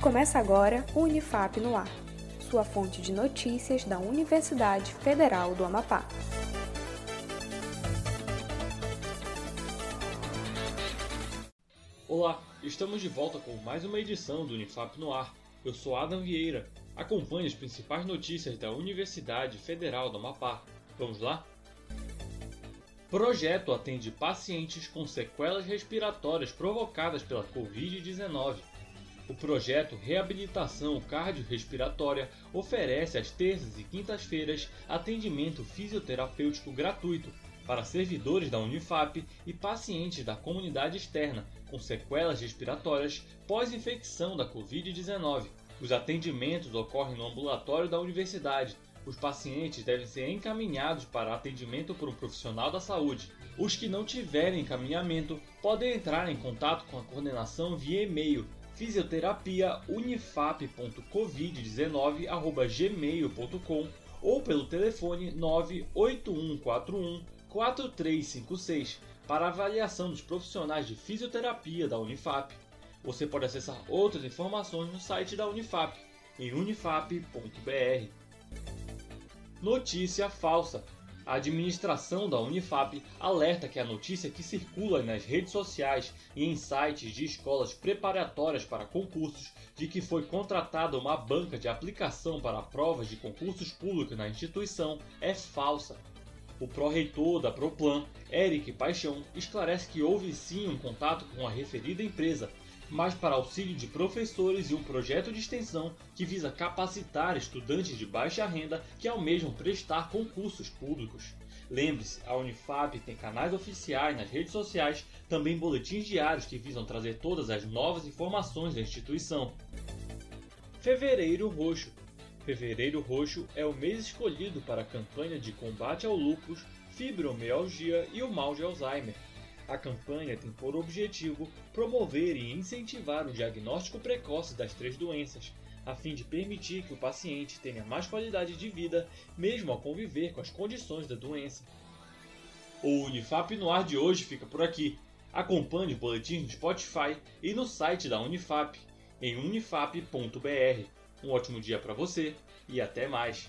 Começa agora o Unifap no Ar, sua fonte de notícias da Universidade Federal do Amapá. Olá, estamos de volta com mais uma edição do Unifap no Ar. Eu sou Adam Vieira. Acompanhe as principais notícias da Universidade Federal do Amapá. Vamos lá? Projeto atende pacientes com sequelas respiratórias provocadas pela Covid-19. O projeto Reabilitação Cardiorrespiratória oferece às terças e quintas-feiras atendimento fisioterapêutico gratuito para servidores da Unifap e pacientes da comunidade externa com sequelas respiratórias pós-infecção da Covid-19. Os atendimentos ocorrem no ambulatório da universidade. Os pacientes devem ser encaminhados para atendimento por um profissional da saúde. Os que não tiverem encaminhamento podem entrar em contato com a coordenação via e-mail fisioterapiaunifap.covid19@gmail.com ou pelo telefone 98141 4356 para avaliação dos profissionais de fisioterapia da Unifap. Você pode acessar outras informações no site da Unifap, em unifap.br. Notícia falsa. A administração da Unifap alerta que a notícia que circula nas redes sociais e em sites de escolas preparatórias para concursos de que foi contratada uma banca de aplicação para provas de concursos públicos na instituição é falsa. O pró-reitor da Proplan, Eric Paixão, esclarece que houve sim um contato com a referida empresa, mas para auxílio de professores e um projeto de extensão que visa capacitar estudantes de baixa renda que almejam prestar concursos públicos. Lembre-se, a Unifap tem canais oficiais nas redes sociais, também boletins diários que visam trazer todas as novas informações da instituição. Fevereiro Roxo Fevereiro Roxo é o mês escolhido para a campanha de combate ao lúpus, fibromialgia e o mal de Alzheimer. A campanha tem por objetivo promover e incentivar o diagnóstico precoce das três doenças, a fim de permitir que o paciente tenha mais qualidade de vida, mesmo ao conviver com as condições da doença. O Unifap no ar de hoje fica por aqui. Acompanhe o boletim no Spotify e no site da Unifap, em unifap.br. Um ótimo dia para você e até mais!